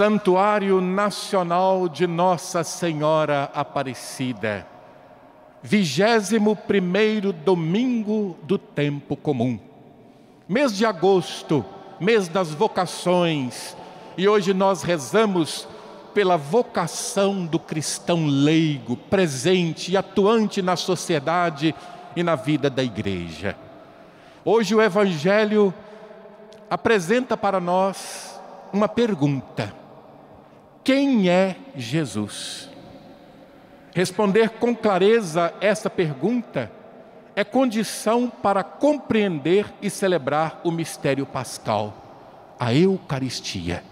Santuário Nacional de Nossa Senhora Aparecida, vigésimo primeiro domingo do tempo comum. Mês de agosto, mês das vocações, e hoje nós rezamos pela vocação do cristão leigo, presente e atuante na sociedade e na vida da igreja. Hoje o Evangelho apresenta para nós uma pergunta: Quem é Jesus? Responder com clareza essa pergunta é condição para compreender e celebrar o mistério pascal, a Eucaristia.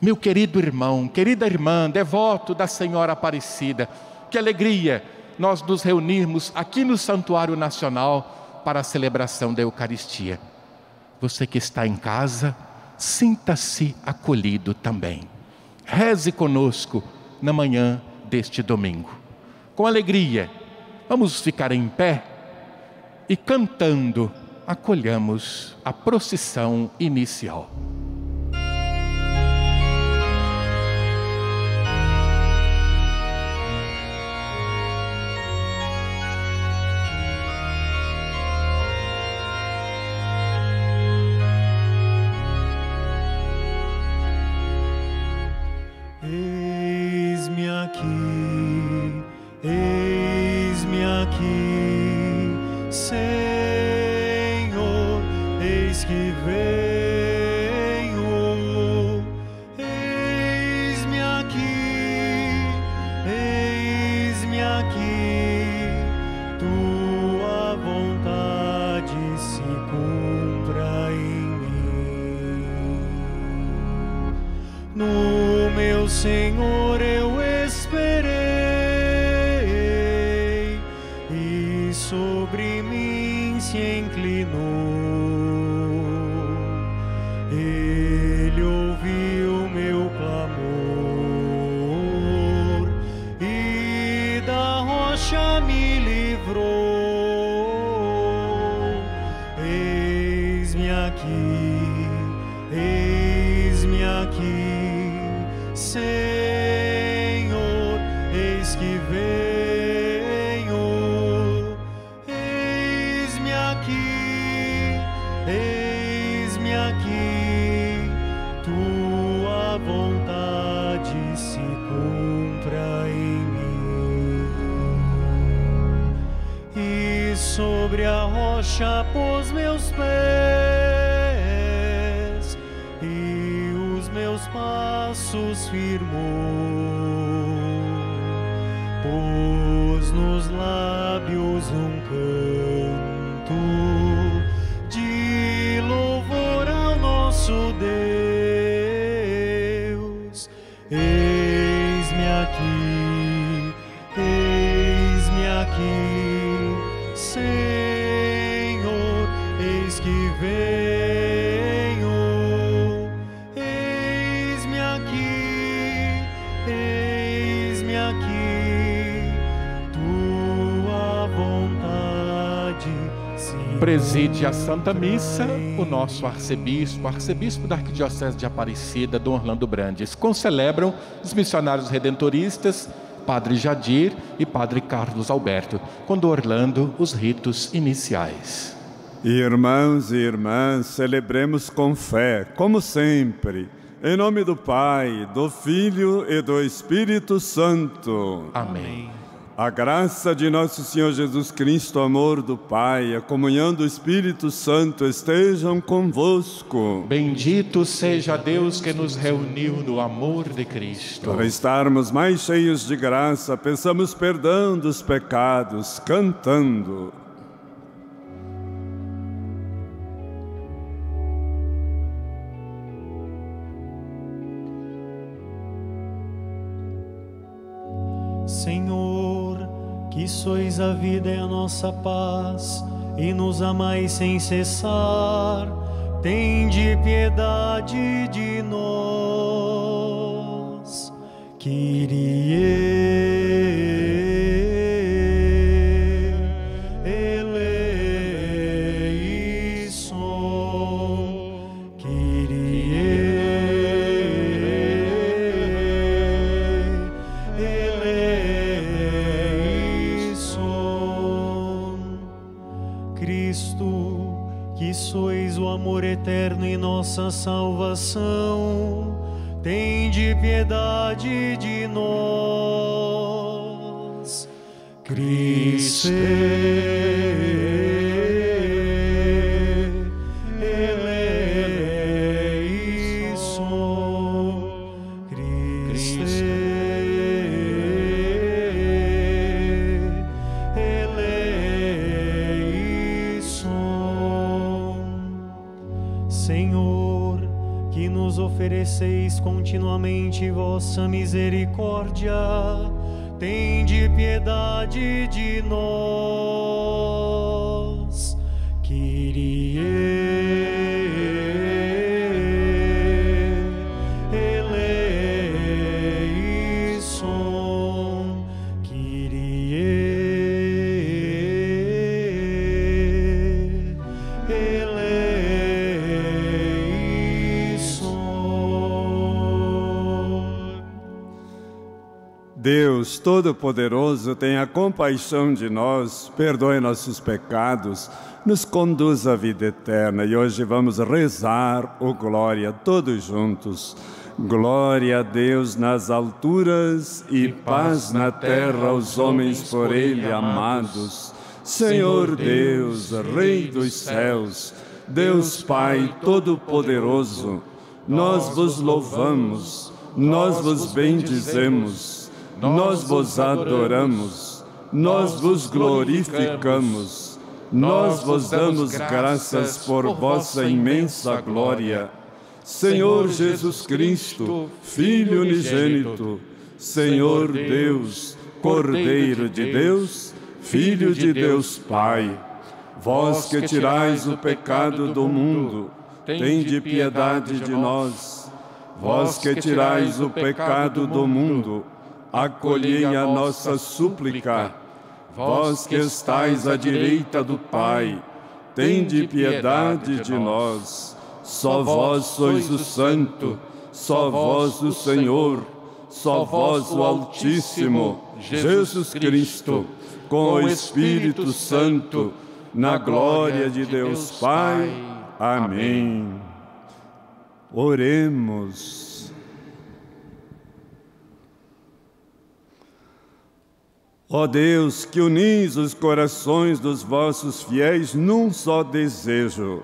Meu querido irmão, querida irmã, devoto da Senhora Aparecida, que alegria nós nos reunirmos aqui no Santuário Nacional para a celebração da Eucaristia. Você que está em casa, sinta-se acolhido também. Reze conosco na manhã deste domingo. Com alegria, vamos ficar em pé e cantando, acolhamos a procissão inicial. He preside a Santa Missa o nosso arcebispo, arcebispo da Arquidiocese de Aparecida, Dom Orlando Brandes. Concelebram os missionários redentoristas, Padre Jadir e Padre Carlos Alberto, com Dom Orlando os ritos iniciais. Irmãos e irmãs, celebremos com fé, como sempre, em nome do Pai, do Filho e do Espírito Santo. Amém. A graça de nosso Senhor Jesus Cristo, o amor do Pai, a comunhão do Espírito Santo estejam convosco. Bendito seja Deus que nos reuniu no amor de Cristo. Para estarmos mais cheios de graça, peçamos perdão dos pecados, cantando. Sois a vida e a nossa paz, e nos amais sem cessar, tende piedade de nós. Kyrie nossa salvação, tende piedade de nós. Cristo. Vossa misericórdia, tende piedade de nós. Deus Todo-Poderoso, tenha compaixão de nós, perdoe nossos pecados, nos conduz à vida eterna. E hoje vamos rezar o Glória todos juntos. Glória a Deus nas alturas e paz na terra aos homens por Ele amados. Senhor Deus, Rei dos céus, Deus Pai Todo-Poderoso, nós vos louvamos, nós vos bendizemos nós vos adoramos, nós vos glorificamos, nós vos damos graças por vossa imensa glória. Senhor Jesus Cristo, Filho unigênito, Senhor Deus, Cordeiro de Deus, Filho de Deus Pai, vós que tirais o pecado do mundo, tende piedade de nós. Vós que tirais o pecado do mundo, acolhei a nossa súplica. Vós que estais à direita do Pai, tende piedade de nós. Só vós sois o Santo, só vós o Senhor, só vós o Altíssimo, Jesus Cristo, com o Espírito Santo, na glória de Deus Pai. Amém. Oremos. Ó Deus, que unis os corações dos vossos fiéis num só desejo,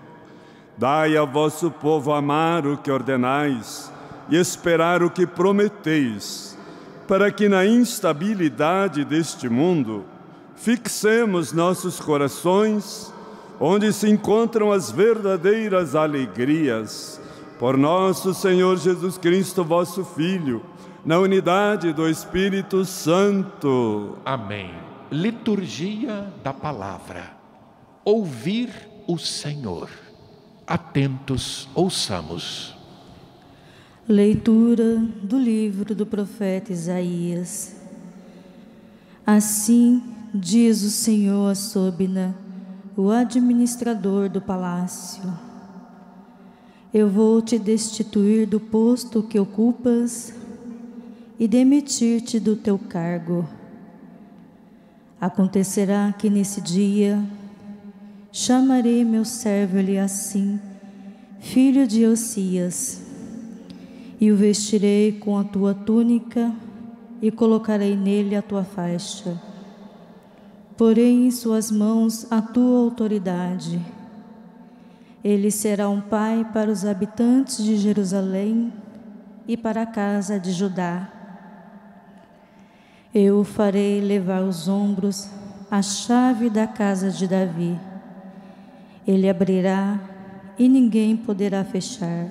dai ao vosso povo amar o que ordenais e esperar o que prometeis, para que na instabilidade deste mundo fixemos nossos corações onde se encontram as verdadeiras alegrias. Por nosso Senhor Jesus Cristo, vosso Filho, na unidade do Espírito Santo. Amém. Liturgia da Palavra. Ouvir o Senhor. Atentos, ouçamos. Leitura do livro do profeta Isaías. Assim diz o Senhor a Sobina, o administrador do palácio. Eu vou te destituir do posto que ocupas e demitir-te do teu cargo. Acontecerá que nesse dia chamarei meu servo assim, filho de Osias, e o vestirei com a tua túnica e colocarei nele a tua faixa. Porei em suas mãos a tua autoridade. Ele será um pai para os habitantes de Jerusalém e para a casa de Judá eu farei levar os ombros a chave da casa de Davi. Ele abrirá e ninguém poderá fechar.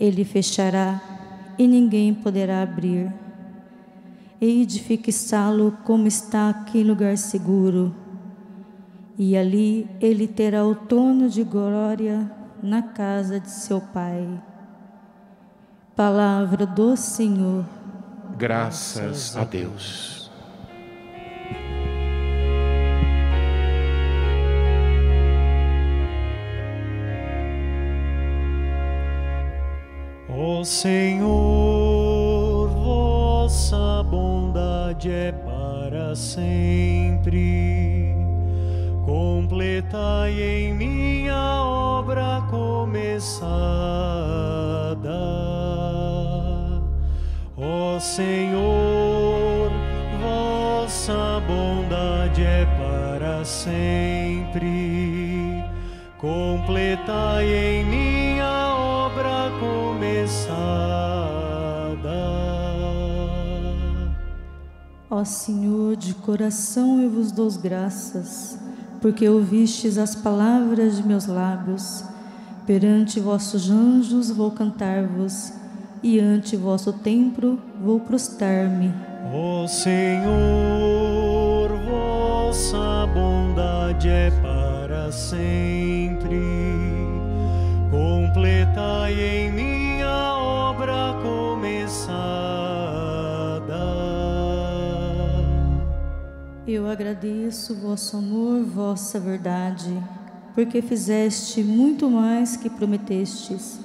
Ele fechará e ninguém poderá abrir. De fixá-lo como está aqui lugar seguro. E ali ele terá o trono de glória na casa de seu pai. Palavra do Senhor. Graças a Deus. Ó Senhor, vossa bondade é para sempre. Completai em minha obra começada. Ó Senhor, vossa bondade é para sempre. Completai em minha obra começada. Ó Senhor, de coração eu vos dou graças, porque ouvistes as palavras de meus lábios. Perante vossos anjos vou cantar-vos, e ante vosso templo vou prostrar-me. Ó Senhor, vossa bondade é para sempre. Completai em minha obra começada. Eu agradeço vosso amor, vossa verdade, porque fizeste muito mais que prometestes.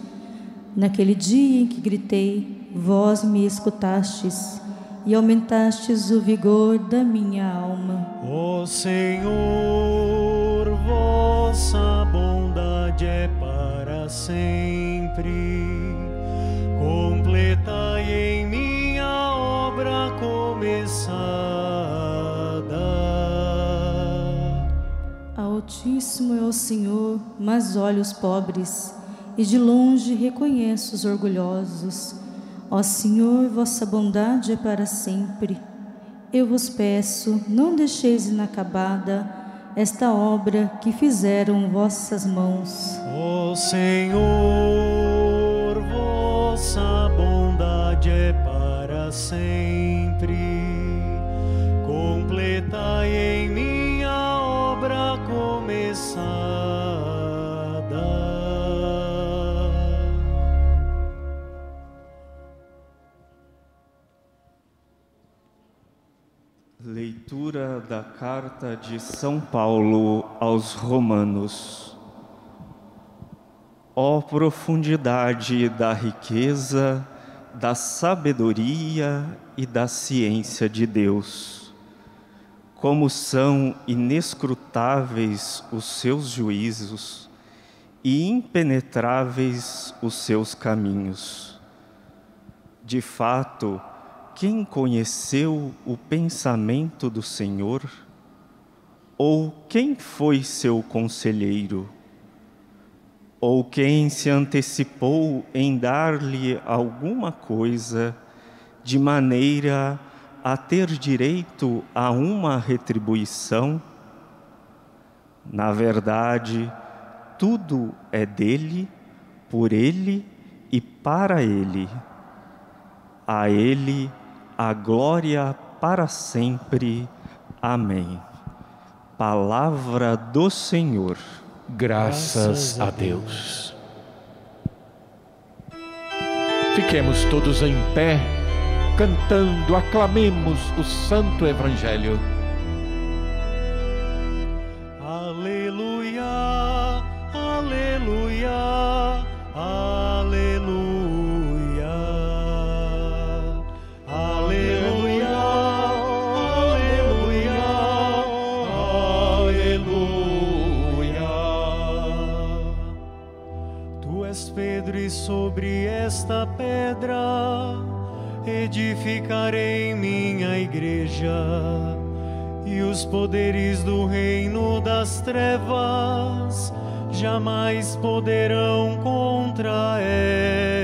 Naquele dia em que gritei, vós me escutastes e aumentastes o vigor da minha alma. Ó Senhor, vossa bondade é para sempre. Completai em minha obra começada. Altíssimo é o Senhor, mas olha os pobres, e de longe reconheço os orgulhosos. Ó Senhor, vossa bondade é para sempre. Eu vos peço, não deixeis inacabada esta obra que fizeram vossas mãos. Ó Senhor, vossa bondade é para sempre. Completai em Leitura da carta de São Paulo aos Romanos. Ó profundidade da riqueza, da sabedoria e da ciência de Deus! Como são inescrutáveis os seus juízos e impenetráveis os seus caminhos. De fato, quem conheceu o pensamento do Senhor? Ou quem foi seu conselheiro? Ou quem se antecipou em dar-lhe alguma coisa, de maneira a ter direito a uma retribuição? Na verdade, tudo é dele, por ele e para ele. A ele a glória para sempre. Amém. Palavra do Senhor. Graças a Deus. Fiquemos todos em pé, cantando, aclamemos o Santo Evangelho. Esta pedra edificarei minha igreja e os poderes do reino das trevas jamais poderão contra ela.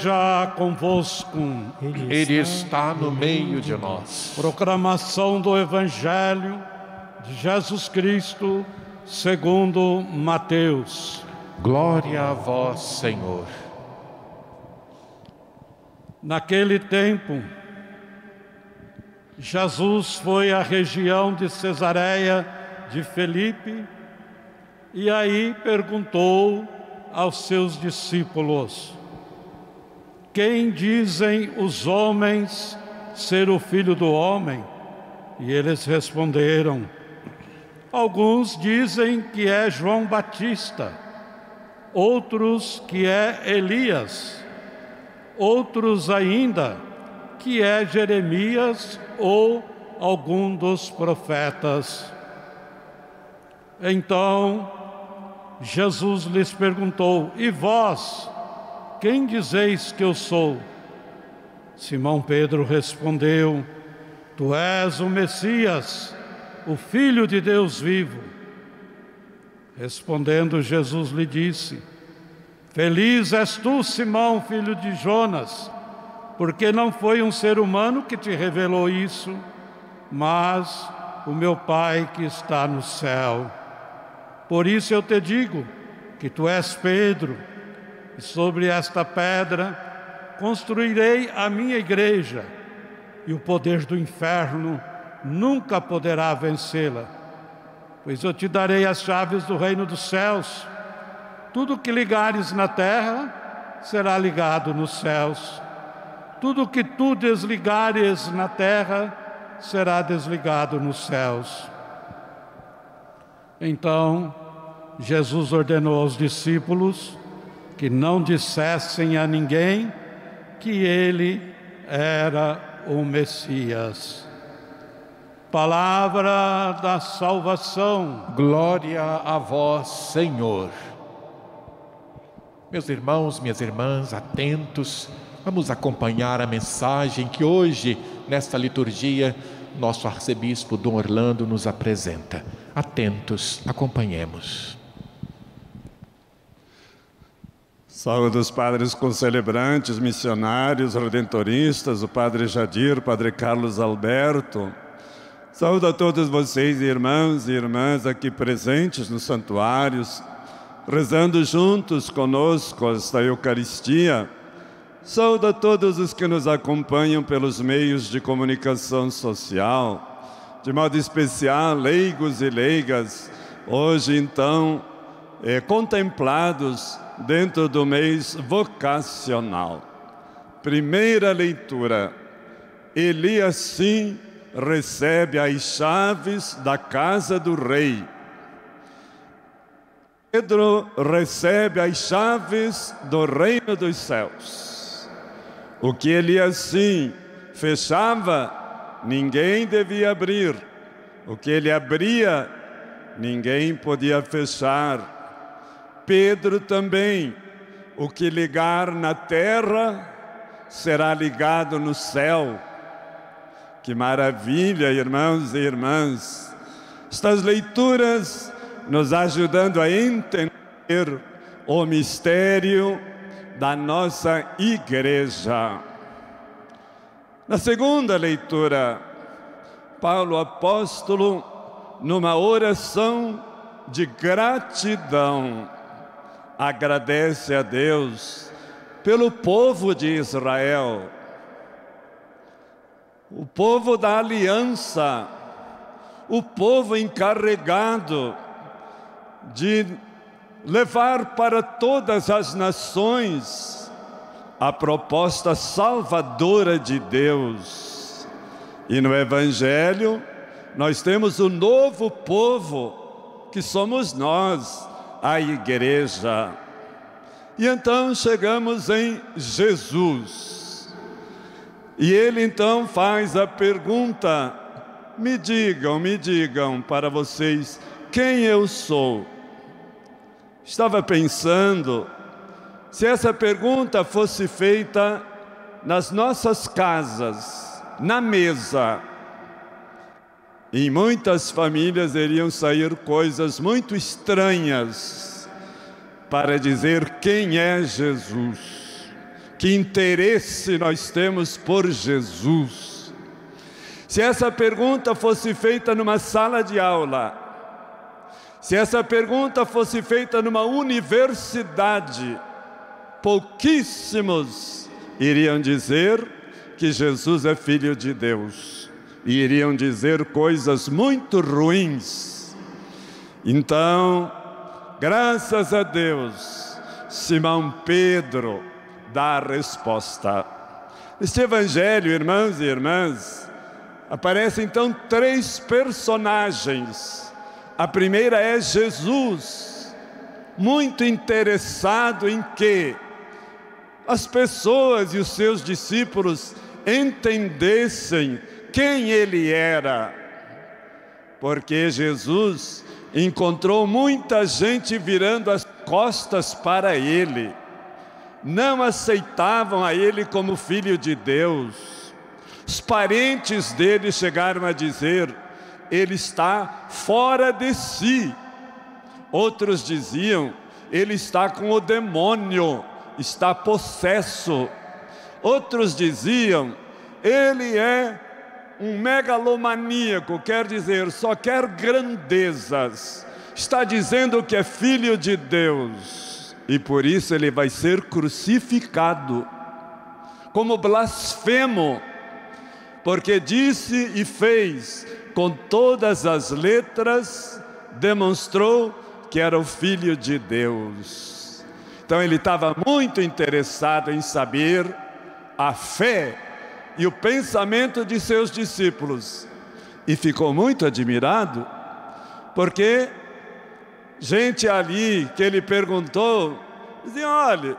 Esteja convosco. Ele está no meio de nós. Proclamação do Evangelho de Jesus Cristo, segundo Mateus. Glória a vós, Senhor. Naquele tempo, Jesus foi à região de Cesareia de Felipe e aí perguntou aos seus discípulos: Quem dizem os homens ser o filho do homem? E eles responderam: Alguns dizem que é João Batista, outros que é Elias, outros ainda que é Jeremias ou algum dos profetas. Então Jesus lhes perguntou: E vós, quem dizeis que eu sou? Simão Pedro respondeu: Tu és o Messias, o Filho de Deus vivo. Respondendo, Jesus lhe disse: Feliz és tu, Simão, filho de Jonas, porque não foi um ser humano que te revelou isso, mas o meu Pai que está no céu. Por isso eu te digo que tu és Pedro, e sobre esta pedra construirei a minha igreja, e o poder do inferno nunca poderá vencê-la. Pois eu te darei as chaves do reino dos céus. Tudo que ligares na terra será ligado nos céus tudo que tu desligares na terra será desligado nos céus. Então, Jesus ordenou aos discípulos que não dissessem a ninguém que ele era o Messias. Palavra da salvação. Glória a vós, Senhor. Meus irmãos, minhas irmãs, atentos Vamos acompanhar a mensagem que hoje, nesta liturgia, nosso arcebispo Dom Orlando nos apresenta. Atentos, acompanhemos. Saúde os padres concelebrantes, missionários, redentoristas, o padre Jadir, o padre Carlos Alberto. Saúde a todos vocês, irmãos e irmãs aqui presentes nos santuários, rezando juntos conosco esta Eucaristia Saúdo a todos os que nos acompanham pelos meios de comunicação social, de modo especial, leigos e leigas, hoje então é, contemplados dentro do mês vocacional. Primeira leitura: Elias sim recebe as chaves da casa do rei. Pedro recebe as chaves do reino dos céus. O que ele assim fechava, ninguém devia abrir. O que ele abria, ninguém podia fechar. Pedro também, o que ligar na terra, será ligado no céu. Que maravilha, irmãos e irmãs. Estas leituras nos ajudando a entender o mistério da nossa igreja. Na segunda leitura, Paulo apóstolo, numa oração de gratidão, agradece a Deus pelo povo de Israel, o povo da aliança, o povo encarregado de levar para todas as nações a proposta salvadora de Deus. E no Evangelho, nós temos o novo povo, que somos nós, a igreja. E então chegamos em Jesus. E ele então faz a pergunta: me digam, me digam para vocês quem eu sou. Estava pensando, se essa pergunta fosse feita nas nossas casas, na mesa, em muitas famílias iriam sair coisas muito estranhas para dizer quem é Jesus, que interesse nós temos por Jesus. Se essa pergunta fosse feita numa sala de aula, se essa pergunta fosse feita numa universidade, pouquíssimos iriam dizer que Jesus é filho de Deus. E iriam dizer coisas muito ruins. Então, graças a Deus, Simão Pedro dá a resposta. Este evangelho, irmãos e irmãs, aparecem então três personagens. A primeira é Jesus, muito interessado em que as pessoas e os seus discípulos entendessem quem ele era. Porque Jesus encontrou muita gente virando as costas para ele, não aceitavam a ele como filho de Deus. Os parentes dele chegaram a dizer: ele está fora de si. Outros diziam: ele está com o demônio, está possesso. Outros diziam: ele é um megalomaníaco, quer dizer, só quer grandezas. Está dizendo que é filho de Deus e por isso ele vai ser crucificado como blasfemo, porque disse e fez com todas as letras, demonstrou que era o filho de Deus. Então ele estava muito interessado em saber a fé e o pensamento de seus discípulos. E ficou muito admirado, porque gente ali que ele perguntou, dizia: olha,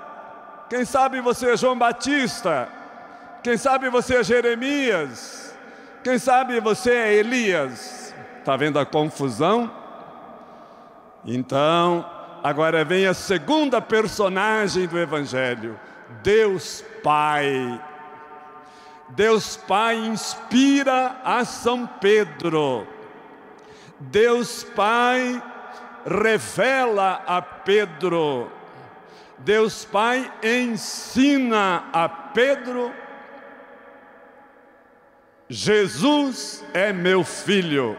quem sabe você é João Batista, quem sabe você é Jeremias, quem sabe você é Elias. Está vendo a confusão? Então, agora vem a segunda personagem do Evangelho, Deus Pai. Deus Pai inspira a São Pedro. Deus Pai revela a Pedro. Deus Pai ensina a Pedro. Jesus é meu filho.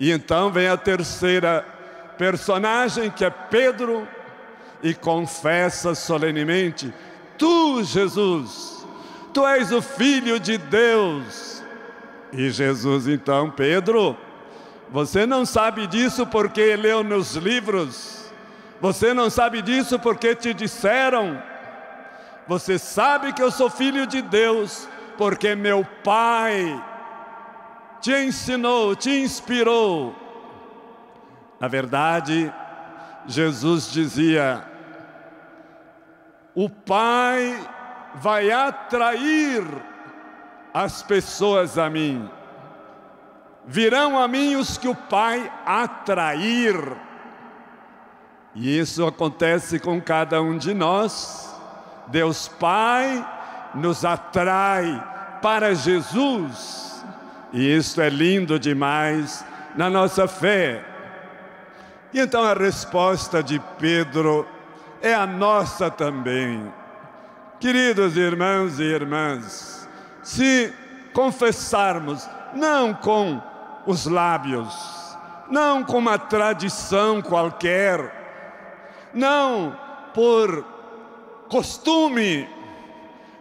E então vem a terceira personagem, que é Pedro, e confessa solenemente: Tu, Jesus, Tu és o filho de Deus. E Jesus, então, Pedro, você não sabe disso porque leu nos livros, você não sabe disso porque te disseram, você sabe que eu sou filho de Deus porque meu Pai te ensinou, te inspirou. Na verdade, Jesus dizia: o Pai vai atrair as pessoas a mim. Virão a mim os que o Pai atrair. E isso acontece com cada um de nós. Deus Pai nos atrai para Jesus. E isso é lindo demais na nossa fé. E então a resposta de Pedro é a nossa também. Queridos irmãos e irmãs, se confessarmos, não com os lábios, não com uma tradição qualquer, não por costume,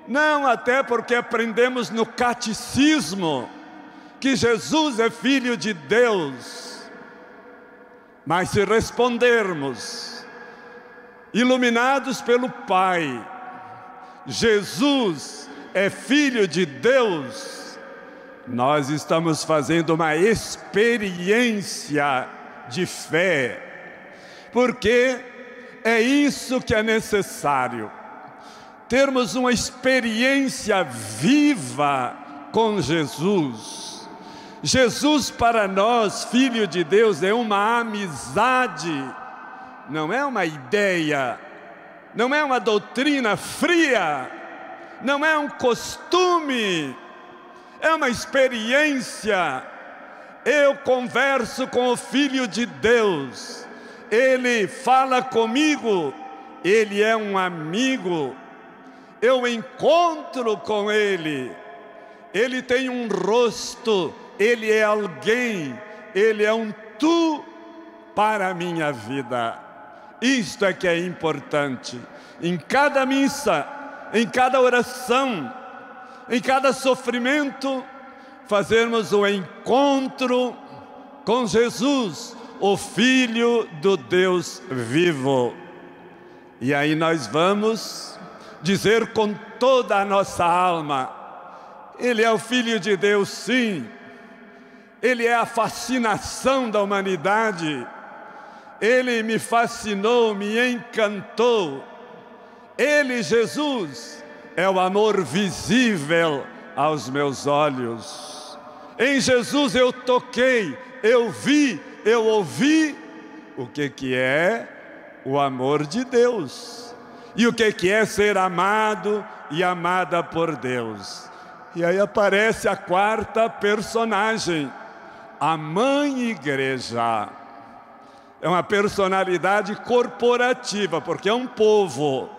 não até porque aprendemos no catecismo que Jesus é filho de Deus, mas se respondermos, iluminados pelo Pai, Jesus é filho de Deus, nós estamos fazendo uma experiência de fé, porque é isso que é necessário, termos uma experiência viva com Jesus. Jesus para nós, Filho de Deus, é uma amizade, não é uma ideia, não é uma doutrina fria, não é um costume, é uma experiência. Eu converso com o Filho de Deus, ele fala comigo, ele é um amigo, eu encontro com ele, ele tem um rosto, ele é alguém, ele é um tu para a minha vida. Isto é que é importante. Em cada missa, em cada oração, em cada sofrimento, fazermos o encontro com Jesus, o Filho do Deus vivo. E aí nós vamos dizer com toda a nossa alma: Ele é o Filho de Deus, sim. Ele é a fascinação da humanidade. Ele me fascinou, me encantou. Ele, Jesus, é o amor visível aos meus olhos. Em Jesus eu toquei, eu vi, eu ouvi o que que é o amor de Deus. E o que que é ser amado e amada por Deus. E aí aparece a quarta personagem, a mãe igreja. É uma personalidade corporativa, porque é um povo.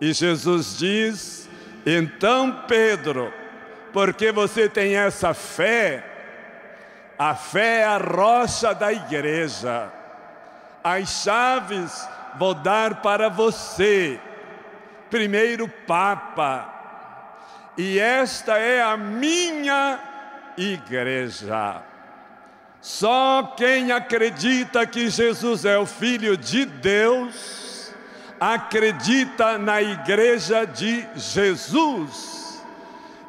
E Jesus diz: então, Pedro, porque você tem essa fé, a fé é a rocha da igreja as chaves vou dar para você, primeiro Papa, e esta é a minha igreja. Só quem acredita que Jesus é o Filho de Deus, acredita na igreja de Jesus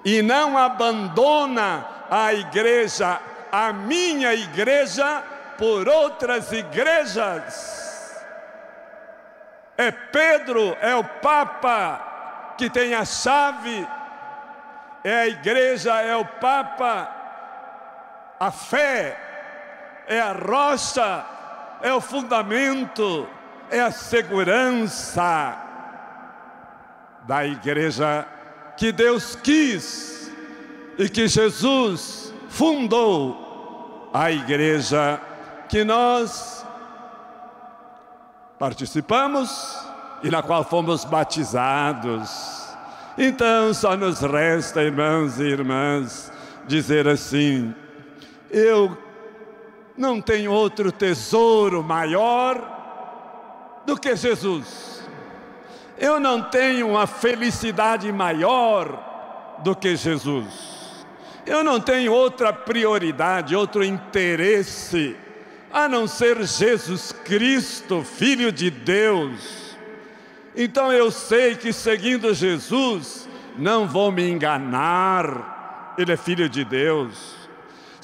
e não abandona a igreja, a minha igreja, por outras igrejas. É Pedro, é o Papa que tem a chave, é a igreja, é o Papa, a fé, é a rocha, é o fundamento, é a segurança da igreja que Deus quis e que Jesus fundou a igreja que nós participamos e na qual fomos batizados. Então só nos resta, irmãos e irmãs, dizer assim: eu não tenho outro tesouro maior do que Jesus. Eu não tenho uma felicidade maior do que Jesus. Eu não tenho outra prioridade, outro interesse a não ser Jesus Cristo, Filho de Deus. Então eu sei que seguindo Jesus, não vou me enganar, Ele é Filho de Deus.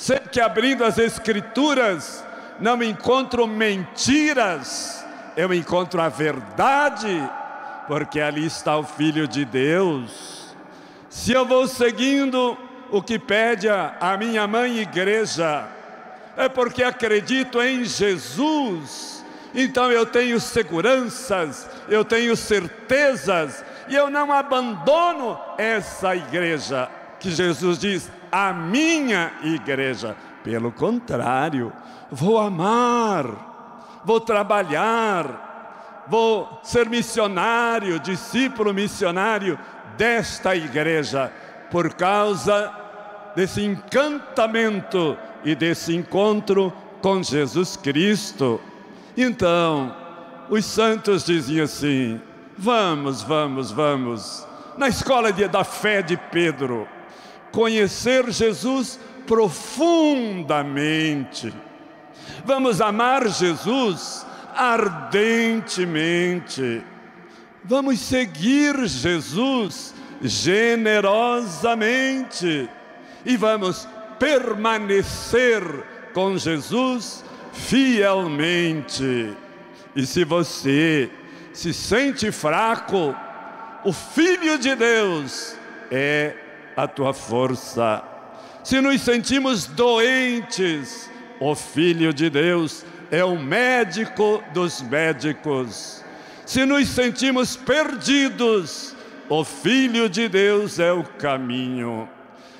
Sei que abrindo as Escrituras, não encontro mentiras, eu encontro a verdade, porque ali está o Filho de Deus. Se eu vou seguindo o que pede a minha mãe igreja, é porque acredito em Jesus. Então eu tenho seguranças, eu tenho certezas, e eu não abandono essa igreja que Jesus diz, a minha igreja. Pelo contrário, vou amar, vou trabalhar, vou ser missionário, discípulo missionário desta igreja, por causa desse encantamento e desse encontro com Jesus Cristo. Então, os santos diziam assim: vamos, vamos, vamos, na escola de, da fé de Pedro, conhecer Jesus profundamente. Vamos amar Jesus ardentemente. Vamos seguir Jesus generosamente e vamos permanecer com Jesus fielmente. E se você se sente fraco, o Filho de Deus é a tua força. Se nos sentimos doentes, o Filho de Deus é o médico dos médicos. Se nos sentimos perdidos, o Filho de Deus é o caminho.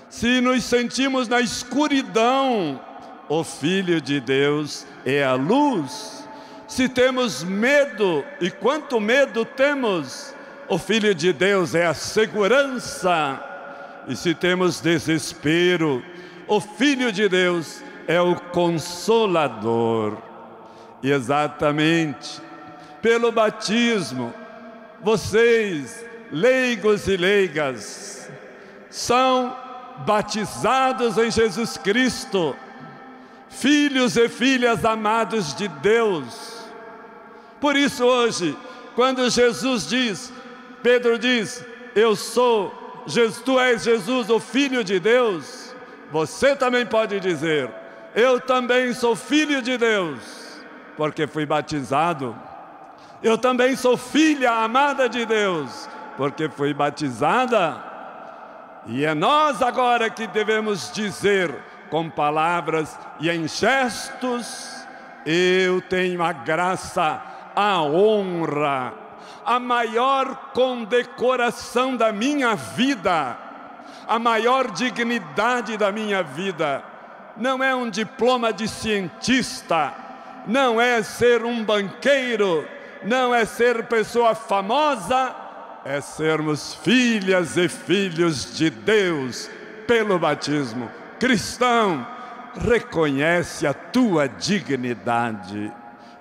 Se nos sentimos na escuridão, o Filho de Deus é a luz. Se temos medo, e quanto medo temos, o Filho de Deus é a segurança. E se temos desespero, o Filho de Deus é o consolador. E exatamente pelo batismo, vocês, leigos e leigas, são batizados em Jesus Cristo, filhos e filhas amados de Deus. Por isso, hoje, quando Jesus diz, Pedro diz: Eu sou, tu és Jesus, o Filho de Deus, você também pode dizer: Eu também sou filho de Deus, porque fui batizado. Eu também sou filha amada de Deus, porque fui batizada. E é nós agora que devemos dizer com palavras e em gestos: Eu tenho a graça, a honra, a maior condecoração da minha vida, a maior dignidade da minha vida. Não é um diploma de cientista, não é ser um banqueiro, não é ser pessoa famosa, é sermos filhas e filhos de Deus pelo batismo. Cristão, reconhece a tua dignidade,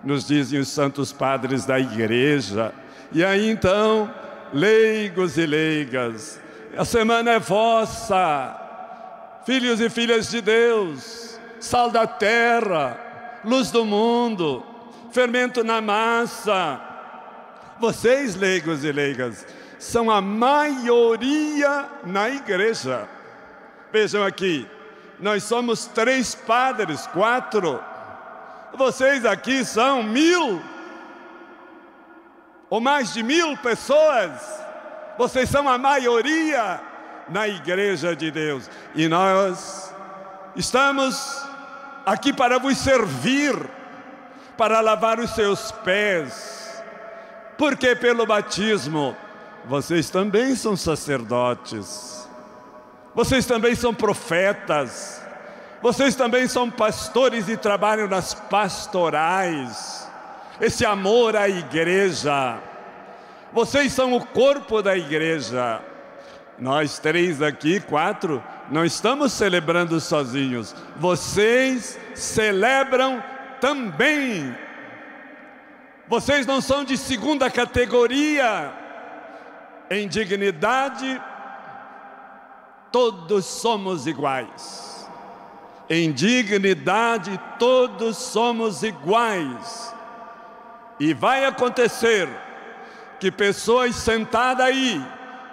nos dizem os santos padres da igreja. E aí então, leigos e leigas, a semana é vossa, filhos e filhas de Deus, sal da terra, luz do mundo, fermento na massa. Vocês, leigos e leigas, são a maioria na igreja. Vejam aqui, nós somos três padres, quatro. Vocês aqui são mil, ou mais de mil pessoas. Vocês são a maioria na igreja de Deus. E nós estamos aqui para vos servir para lavar os seus pés, porque pelo batismo vocês também são sacerdotes, vocês também são profetas, vocês também são pastores e trabalham nas pastorais, esse amor à igreja, vocês são o corpo da igreja. Nós três aqui, quatro, não estamos celebrando sozinhos. Vocês celebram também. Vocês não são de segunda categoria. Em dignidade, todos somos iguais. Em dignidade, todos somos iguais. E vai acontecer que pessoas sentadas aí,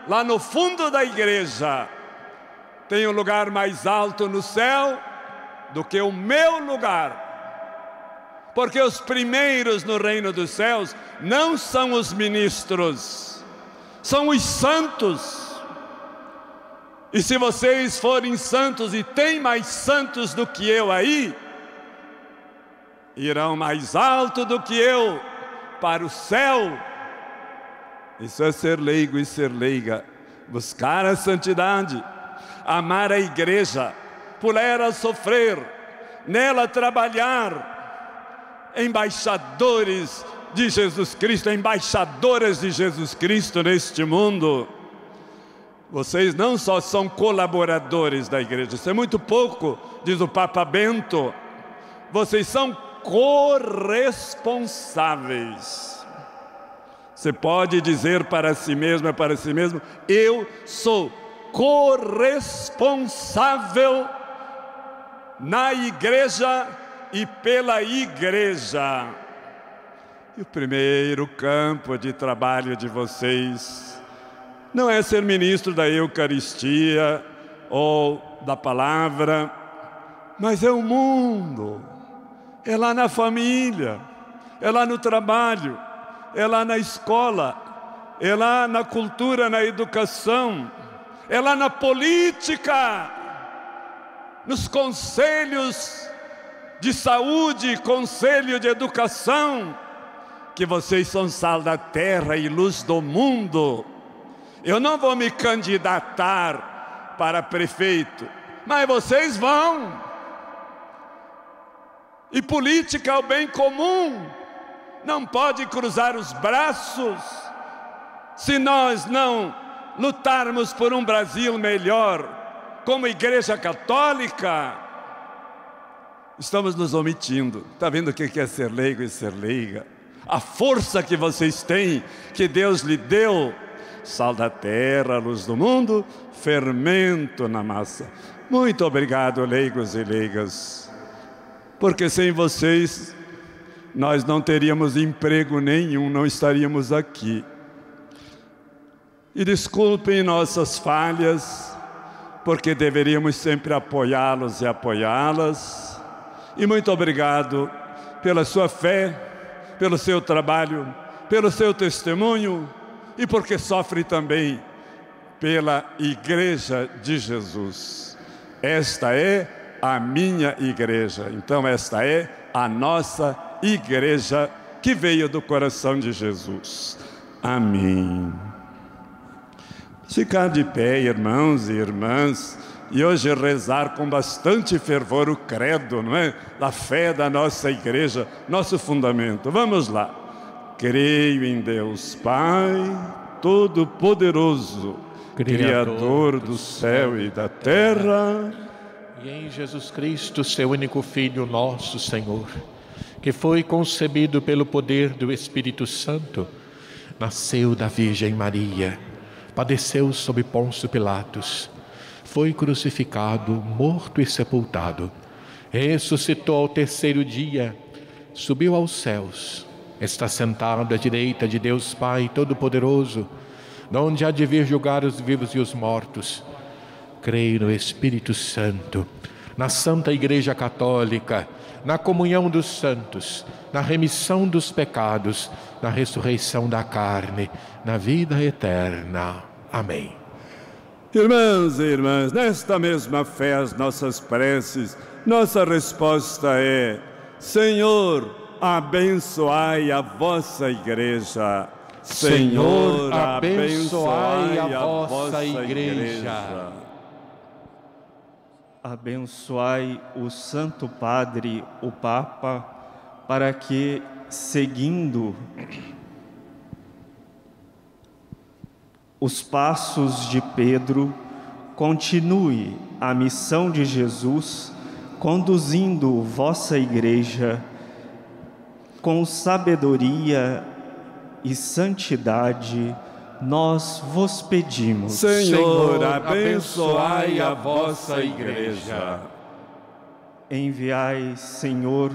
lá no fundo da igreja, têm um lugar mais alto no céu do que o meu lugar porque os primeiros no reino dos céus não são os ministros, são os santos. E se vocês forem santos e tem mais santos do que eu aí, irão mais alto do que eu para o céu. Isso é ser leigo e ser leiga, buscar a santidade, amar a igreja, por ela sofrer, nela trabalhar, embaixadores de Jesus Cristo, embaixadoras de Jesus Cristo neste mundo. Vocês não só são colaboradores da igreja, isso é muito pouco, diz o Papa Bento. Vocês são corresponsáveis. Você pode dizer para si mesmo, para si mesmo, eu sou corresponsável na igreja e pela igreja. E o primeiro campo de trabalho de vocês não é ser ministro da Eucaristia ou da palavra, mas é o mundo, é lá na família, é lá no trabalho, é lá na escola, é lá na cultura, na educação, é lá na política, nos conselhos de saúde, conselho de educação, que vocês são sal da terra e luz do mundo. Eu não vou me candidatar para prefeito, mas vocês vão. E política é o bem comum, não pode cruzar os braços se nós não lutarmos por um Brasil melhor, como Igreja Católica estamos nos omitindo. Está vendo o que é ser leigo e ser leiga? A força que vocês têm, que Deus lhe deu, sal da terra, luz do mundo, fermento na massa. Muito obrigado, leigos e leigas, porque sem vocês nós não teríamos emprego nenhum, não estaríamos aqui. E desculpem nossas falhas, porque deveríamos sempre apoiá-los e apoiá-las. E muito obrigado pela sua fé, pelo seu trabalho, pelo seu testemunho e porque sofre também pela Igreja de Jesus. Esta é a minha igreja. Então, esta é a nossa igreja que veio do coração de Jesus. Amém. Ficar de pé, irmãos e irmãs, e hoje rezar com bastante fervor o credo, não é? Da fé da nossa igreja, nosso fundamento. Vamos lá. Creio em Deus Pai Todo-Poderoso, Criador do céu e da terra, e em Jesus Cristo, seu único Filho, nosso Senhor que foi concebido pelo poder do Espírito Santo, nasceu da Virgem Maria, padeceu sob Pôncio Pilatos, foi crucificado, morto e sepultado, ressuscitou ao terceiro dia, subiu aos céus, está sentado à direita de Deus Pai Todo-Poderoso, onde há de vir julgar os vivos e os mortos. Creio no Espírito Santo, na Santa Igreja Católica, na comunhão dos santos, na remissão dos pecados, na ressurreição da carne, na vida eterna. Amém. Irmãos e irmãs, nesta mesma fé, as nossas preces, nossa resposta é: Senhor, abençoai a vossa igreja. Senhor, abençoai a vossa igreja abençoai o Santo Padre, o Papa, para que, seguindo os passos de Pedro, continue a missão de Jesus, conduzindo vossa igreja com sabedoria e santidade nós vos pedimos. Senhor, abençoai a vossa igreja. Enviai, Senhor,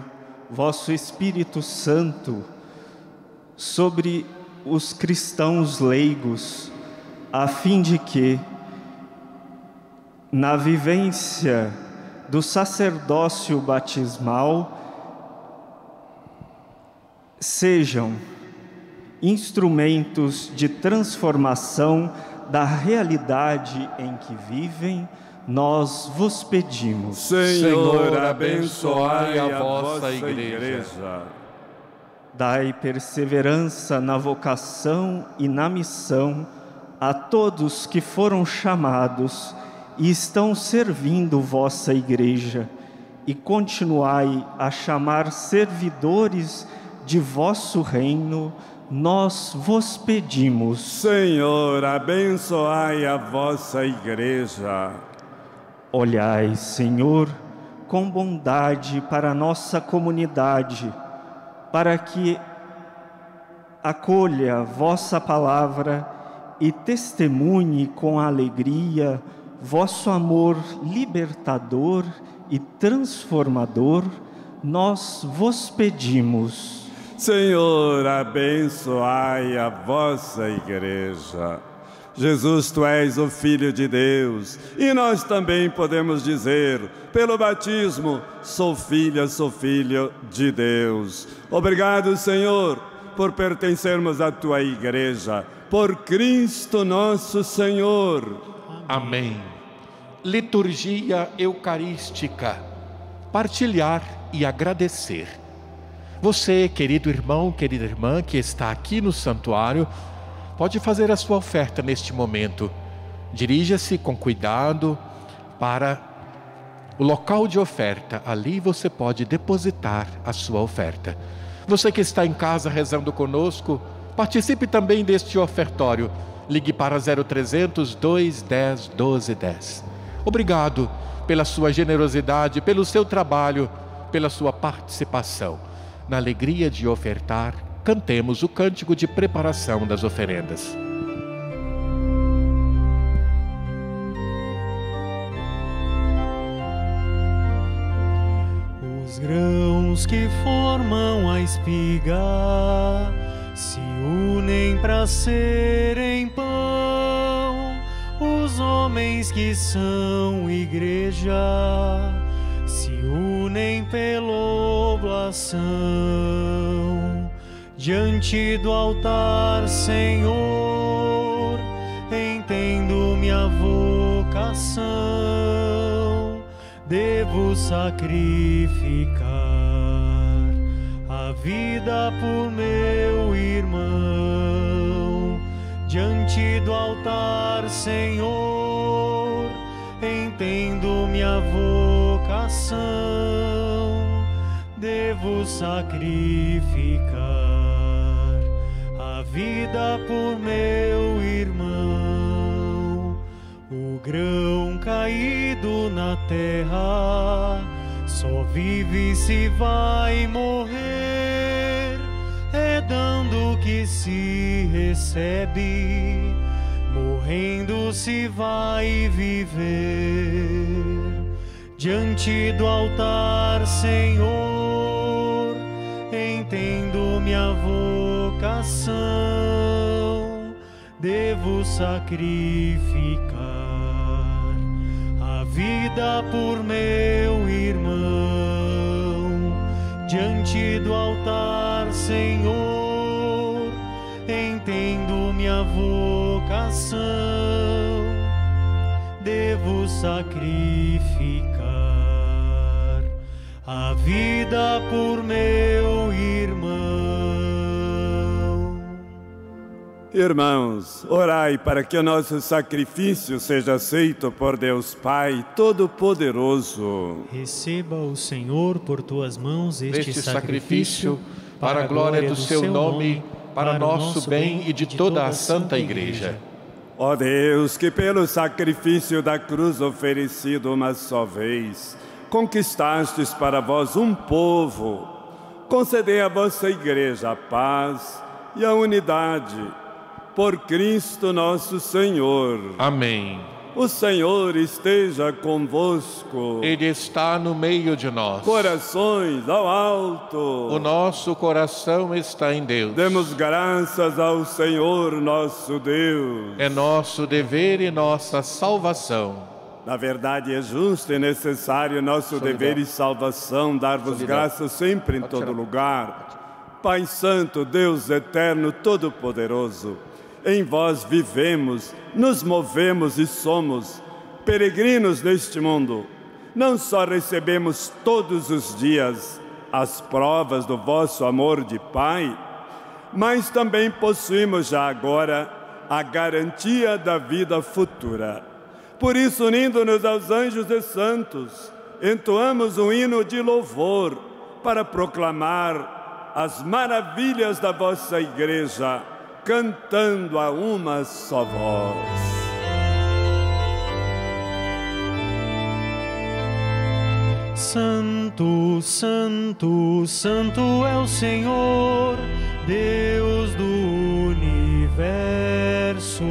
vosso Espírito Santo sobre os cristãos leigos, a fim de que, na vivência do sacerdócio batismal, sejam instrumentos de transformação da realidade em que vivem, nós vos pedimos. Senhor, abençoai a vossa igreja. Dai perseverança na vocação e na missão a todos que foram chamados e estão servindo vossa igreja, e continuai a chamar servidores de vosso reino nós vos pedimos. Senhor, abençoai a vossa igreja. Olhai, Senhor, com bondade para a nossa comunidade, para que acolha vossa palavra e testemunhe com alegria vosso amor libertador e transformador, nós vos pedimos. Senhor, abençoai a vossa igreja. Jesus, tu és o Filho de Deus, e nós também podemos dizer, pelo batismo, sou filha, sou filho de Deus. Obrigado, Senhor, por pertencermos à tua igreja, por Cristo nosso Senhor. Amém. Liturgia Eucarística: partilhar e agradecer. Você, querido irmão, querida irmã que está aqui no santuário, pode fazer a sua oferta neste momento. Dirija-se com cuidado para o local de oferta. Ali você pode depositar a sua oferta. Você que está em casa rezando conosco, participe também deste ofertório. Ligue para 0300 210 1210. Obrigado pela sua generosidade, pelo seu trabalho, pela sua participação na alegria de ofertar, cantemos o cântico de preparação das oferendas. Os grãos que formam a espiga se unem para serem pão. Os homens que são igreja se unem pela oblação diante do altar, Senhor. Entendo minha vocação, devo sacrificar a vida por meu irmão diante do altar, Senhor. Entendo minha vocação, devo sacrificar a vida por meu irmão. O grão caído na terra só vive se vai morrer, é dando que se recebe, morrendo se vai viver. Diante do altar, Senhor, entendo minha vocação, devo sacrificar a vida por meu irmão. Diante do altar, Senhor, entendo minha vocação, devo sacrificar a vida por meu irmão. Irmãos, orai para que o nosso sacrifício seja aceito por Deus Pai Todo-Poderoso. Receba o Senhor por tuas mãos este, Este sacrifício, para a glória do seu nome, para nosso bem e de toda a Santa Igreja. Ó Deus, que pelo sacrifício da cruz oferecido uma só vez, conquistastes para vós um povo, concedei à vossa Igreja a paz e a unidade, por Cristo nosso Senhor. Amém. O Senhor esteja convosco. Ele está no meio de nós. Corações ao alto. O nosso coração está em Deus. Demos graças ao Senhor nosso Deus. É nosso dever e nossa salvação. Na verdade, é justo e necessário nosso dever e salvação dar-vos graças sempre em todo lugar. Pai Santo, Deus eterno, todo-poderoso, em vós vivemos, nos movemos e somos peregrinos neste mundo. Não só recebemos todos os dias as provas do vosso amor de Pai, mas também possuímos já agora a garantia da vida futura. Por isso, unindo-nos aos anjos e santos, entoamos um hino de louvor para proclamar as maravilhas da vossa igreja, cantando a uma só voz. Santo, Santo, Santo é o Senhor, Deus do universo.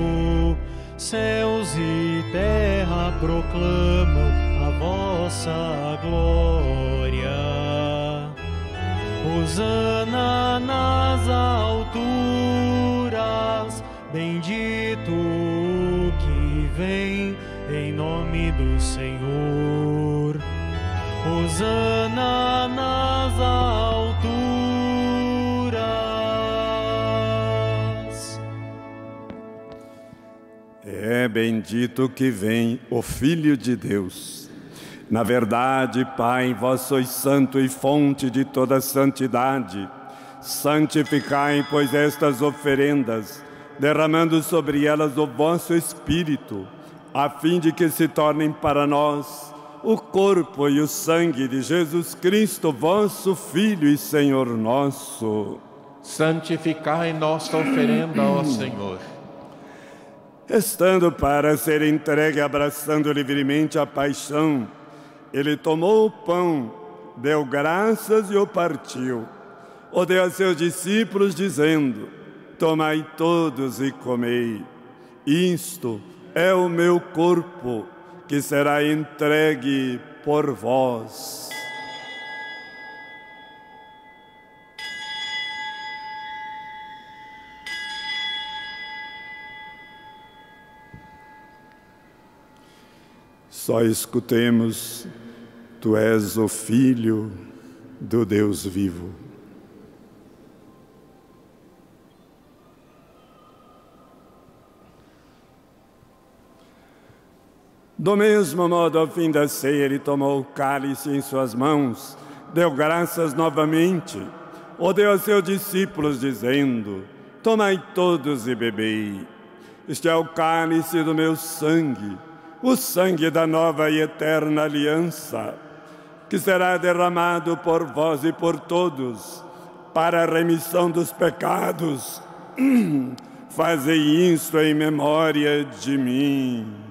Céus e terra proclamam a vossa glória. Hosana nas alturas, bendito o que vem em nome do Senhor. Hosana nas alturas. É bendito que vem o Filho de Deus. Na verdade, Pai, vós sois santo e fonte de toda santidade. Santificai, pois, estas oferendas, derramando sobre elas o vosso Espírito, a fim de que se tornem para nós o corpo e o sangue de Jesus Cristo, vosso Filho e Senhor nosso. Santificai nossa oferenda, ó Senhor. Estando para ser entregue, abraçando livremente a paixão, ele tomou o pão, deu graças e o partiu. O deu a seus discípulos, dizendo: Tomai todos e comei. Isto é o meu corpo, que será entregue por vós. Só escutemos, Tu és o Filho do Deus vivo. Do mesmo modo, ao fim da ceia, ele tomou o cálice em suas mãos, deu graças novamente, o deu a seus discípulos, dizendo: Tomai todos e bebei. Este é o cálice do meu sangue, o sangue da nova e eterna aliança, que será derramado por vós e por todos, para a remissão dos pecados. Fazei isto em memória de mim.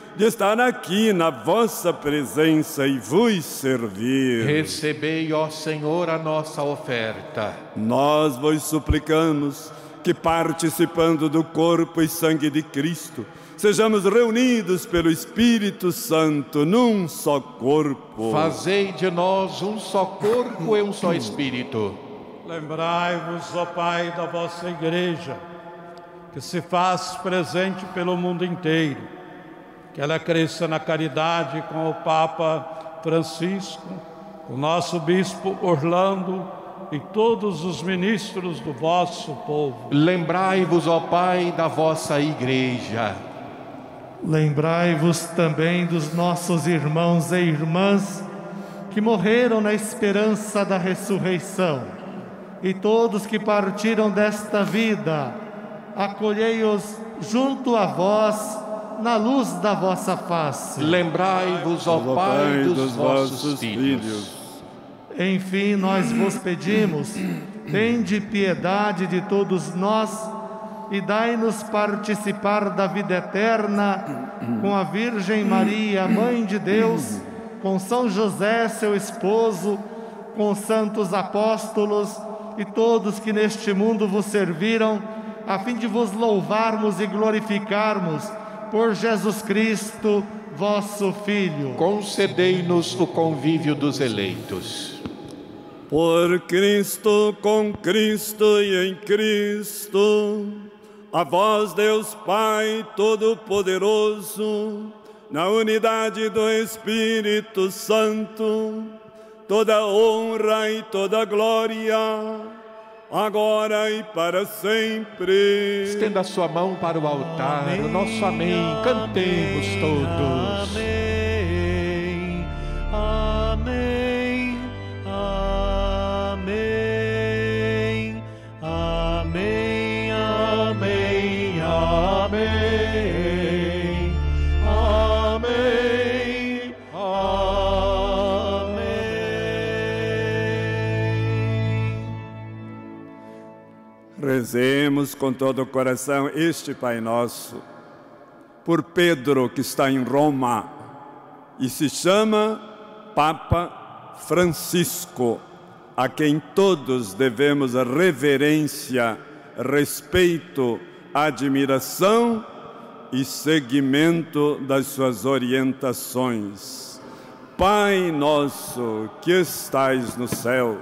de estar aqui na vossa presença e vos servir. Recebei, ó Senhor, a nossa oferta. Nós vos suplicamos que, participando do corpo e sangue de Cristo, sejamos reunidos pelo Espírito Santo num só corpo. Fazei de nós um só corpo e um só Espírito. Lembrai-vos, ó Pai, da vossa Igreja que se faz presente pelo mundo inteiro, que ela cresça na caridade com o Papa Francisco, o nosso Bispo Orlando e todos os ministros do vosso povo. Lembrai-vos, ó Pai, da vossa Igreja. Lembrai-vos também dos nossos irmãos e irmãs que morreram na esperança da ressurreição e todos que partiram desta vida acolhei-os junto a vós na luz da vossa face. Lembrai-vos, ó Pai, dos, vossos filhos. filhos. Enfim, nós vos pedimos, tende piedade de todos nós e dai-nos participar da vida eterna com a Virgem Maria, Mãe de Deus, com São José, seu esposo, com santos apóstolos e todos que neste mundo vos serviram a fim de vos louvarmos e glorificarmos por Jesus Cristo, vosso Filho. Concedei-nos o convívio dos eleitos. Por Cristo, com Cristo e em Cristo, a vós, Deus Pai Todo-Poderoso, na unidade do Espírito Santo, toda honra e toda glória agora e para sempre. Estenda a sua mão para o altar, amém, o nosso amém. Cantemos todos. Amém. Amém. Rezemos com todo o coração este Pai Nosso, por Pedro que está em Roma e se chama Papa Francisco, a quem todos devemos reverência, respeito, admiração e seguimento das suas orientações. Pai nosso que estais no céu,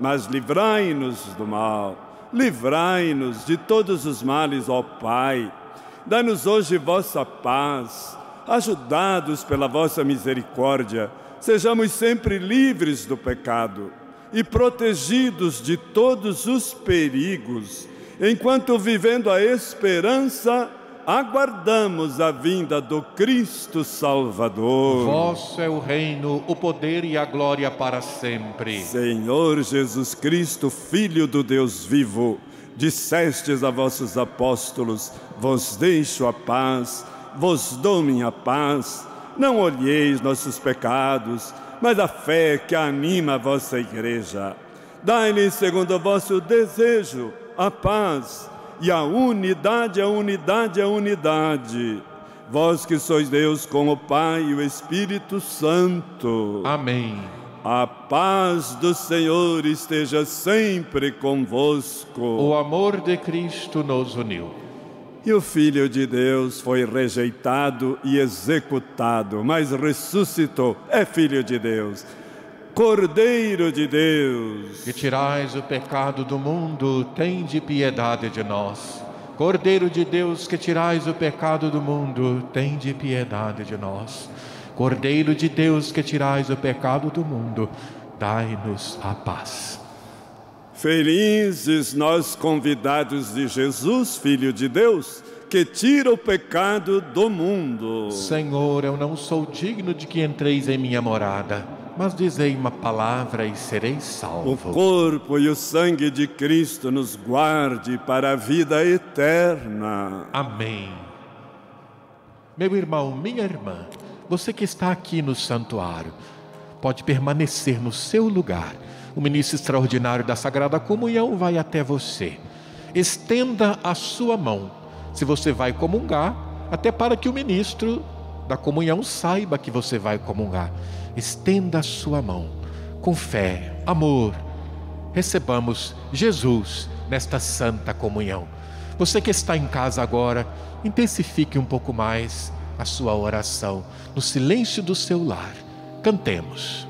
mas livrai-nos do mal, livrai-nos de todos os males, ó Pai. Dá-nos hoje vossa paz, ajudados pela vossa misericórdia, sejamos sempre livres do pecado e protegidos de todos os perigos, enquanto vivendo a esperança aguardamos a vinda do Cristo Salvador. Vosso é o reino, o poder e a glória para sempre. Senhor Jesus Cristo, Filho do Deus vivo, dissestes a vossos apóstolos: Vos deixo a paz, vos dou minha paz. Não olheis nossos pecados, mas a fé que anima a vossa igreja. Dai-lhe, segundo o vosso desejo, a paz e a unidade, a unidade, a unidade. Vós que sois Deus com o Pai e o Espírito Santo. Amém. A paz do Senhor esteja sempre convosco. O amor de Cristo nos uniu. E o Filho de Deus foi rejeitado e executado, mas ressuscitou. É Filho de Deus. Cordeiro de Deus, que tirais o pecado do mundo, tende piedade de nós. Cordeiro de Deus, que tirais o pecado do mundo, tende piedade de nós. Cordeiro de Deus, que tirais o pecado do mundo, dai-nos a paz. Felizes nós convidados de Jesus, Filho de Deus, que tira o pecado do mundo. Senhor, eu não sou digno de que entreis em minha morada mas dizei uma palavra e serei salvo. O corpo e o sangue de Cristo nos guarde para a vida eterna. Amém. Meu irmão, minha irmã, você que está aqui no santuário, pode permanecer no seu lugar. O ministro extraordinário da Sagrada Comunhão vai até você. Estenda a sua mão, se você vai comungar, até para que o ministro da comunhão saiba que você vai comungar estenda a sua mão com fé, amor. Recebamos Jesus nesta santa comunhão. Você que está em casa agora, intensifique um pouco mais a sua oração no silêncio do seu lar. Cantemos.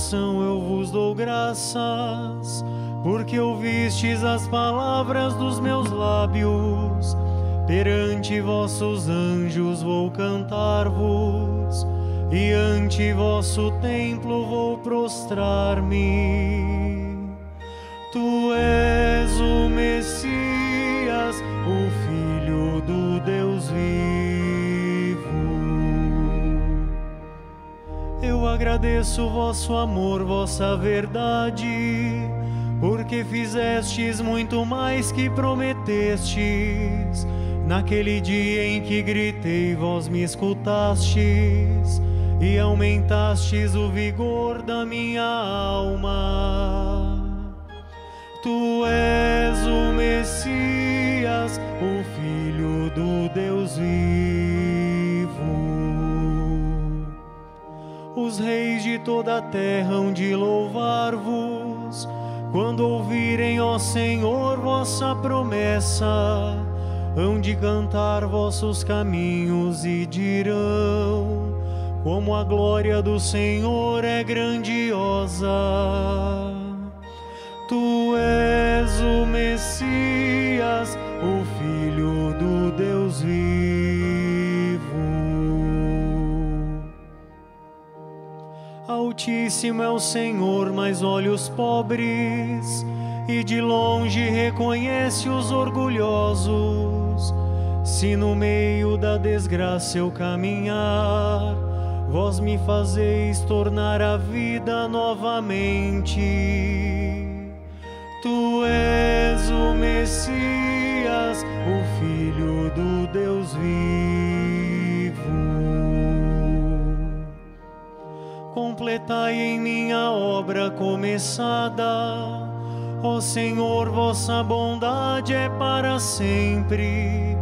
Coração eu vos dou graças, porque ouvistes as palavras dos meus lábios. Perante vossos anjos vou cantar-vos, e ante vosso templo vou prostrar-me. Tu és agradeço vosso amor, vossa verdade, porque fizestes muito mais que prometestes. Naquele dia em que gritei, vós me escutastes e aumentastes o vigor da minha alma. Tu és o Messias, o Filho do Deus vivo reis de toda a terra hão de louvar-vos, quando ouvirem, ó Senhor, vossa promessa, hão de cantar vossos caminhos e dirão: como a glória do Senhor é grandiosa. Tu és o Messias, o Filho do Deus vivo. Altíssimo é o Senhor, mas olha os pobres, e de longe reconhece os orgulhosos. Se no meio da desgraça eu caminhar, vós me fazeis tornar a vida novamente. Tu és o Messias, o Filho do Deus vivo completai em minha obra começada. Ó Senhor, vossa bondade é para sempre.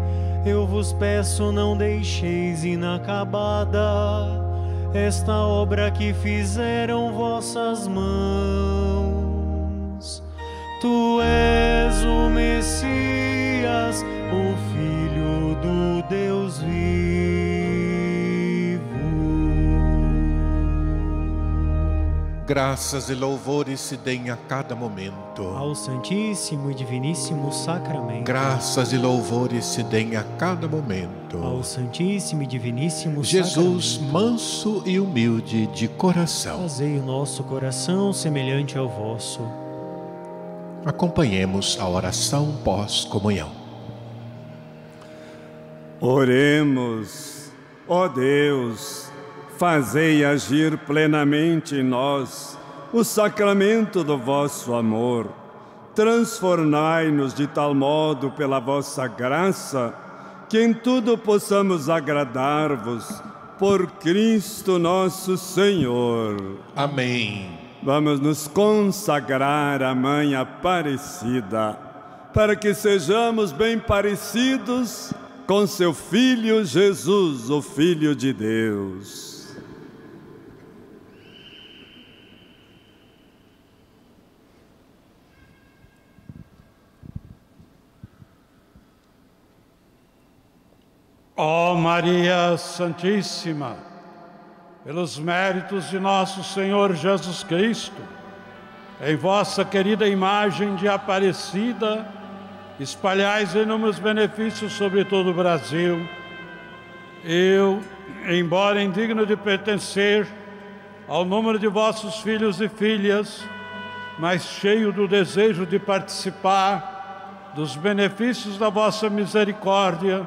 eu vos peço, não deixeis inacabada esta obra que fizeram vossas mãos. Tu és o Messias, o Filho do Deus Graças e louvores se deem a cada momento. Ao Santíssimo e Diviníssimo Sacramento. Graças e louvores se deem a cada momento. Ao Santíssimo e Diviníssimo Jesus, Sacramento. manso e humilde de coração. Fazei o nosso coração semelhante ao vosso. Acompanhemos a oração pós-comunhão. Oremos, ó Deus fazei agir plenamente em nós o sacramento do vosso amor. Transformai-nos de tal modo pela vossa graça que em tudo possamos agradar-vos por Cristo nosso Senhor. Amém. Vamos nos consagrar à Mãe Aparecida, para que sejamos bem parecidos com seu Filho Jesus, o Filho de Deus. Ó Maria Santíssima, pelos méritos de nosso Senhor Jesus Cristo, em vossa querida imagem de Aparecida, espalhais inúmeros benefícios sobre todo o Brasil. Eu, embora indigno de pertencer ao número de vossos filhos e filhas, mas cheio do desejo de participar dos benefícios da vossa misericórdia,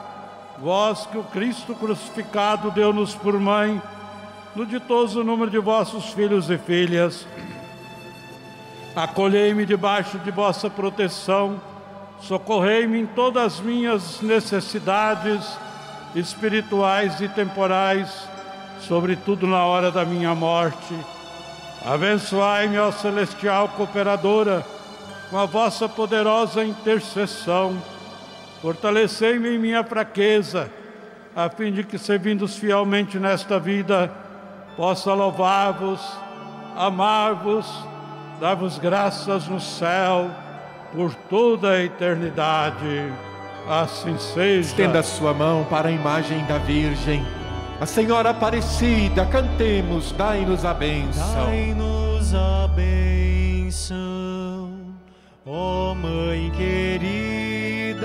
vós que o Cristo crucificado deu-nos por mãe, no ditoso número de vossos filhos e filhas. Acolhei-me debaixo de vossa proteção, socorrei-me em todas as minhas necessidades espirituais e temporais, sobretudo na hora da minha morte. Abençoai-me, ó celestial cooperadora, com a vossa poderosa intercessão Fortalecei-me em minha fraqueza, a fim de que, servindo-os fielmente nesta vida, possa louvar-vos, amar-vos, dar-vos graças no céu por toda a eternidade. Assim seja. Estenda sua mão para a imagem da Virgem. A Senhora Aparecida, cantemos, dai-nos a bênção. Dai-nos a bênção, ó Mãe querida.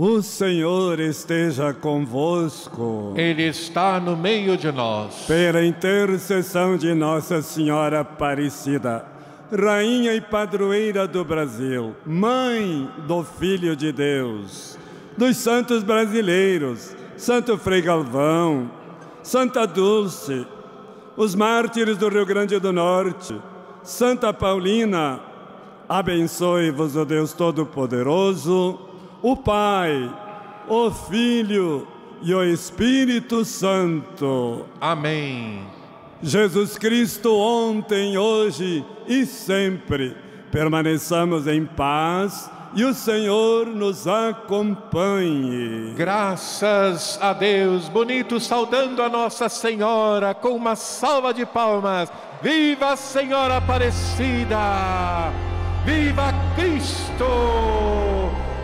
O Senhor esteja convosco. Ele está no meio de nós. Pela intercessão de Nossa Senhora Aparecida, Rainha e Padroeira do Brasil, Mãe do Filho de Deus, dos santos brasileiros, Santo Frei Galvão, Santa Dulce, os mártires do Rio Grande do Norte, Santa Paulina, abençoe-vos o Deus Todo-Poderoso o Pai, o Filho e o Espírito Santo. Amém. Jesus Cristo, ontem, hoje e sempre, permaneçamos em paz e o Senhor nos acompanhe. Graças a Deus, bonito saudando a Nossa Senhora com uma salva de palmas. Viva a Senhora Aparecida! Viva Cristo!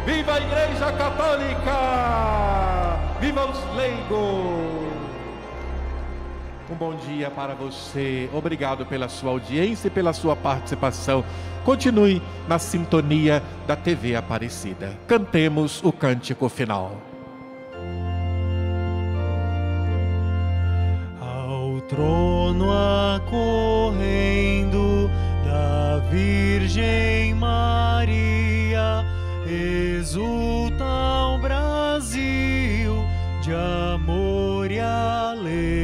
Viva a Igreja Católica! Viva os leigos! Um bom dia para você. Obrigado pela sua audiência e pela sua participação. Continue na sintonia da TV Aparecida. Cantemos o cântico final. Ao trono acorrendo da Virgem Maria, exulta o Brasil de amor e alegria.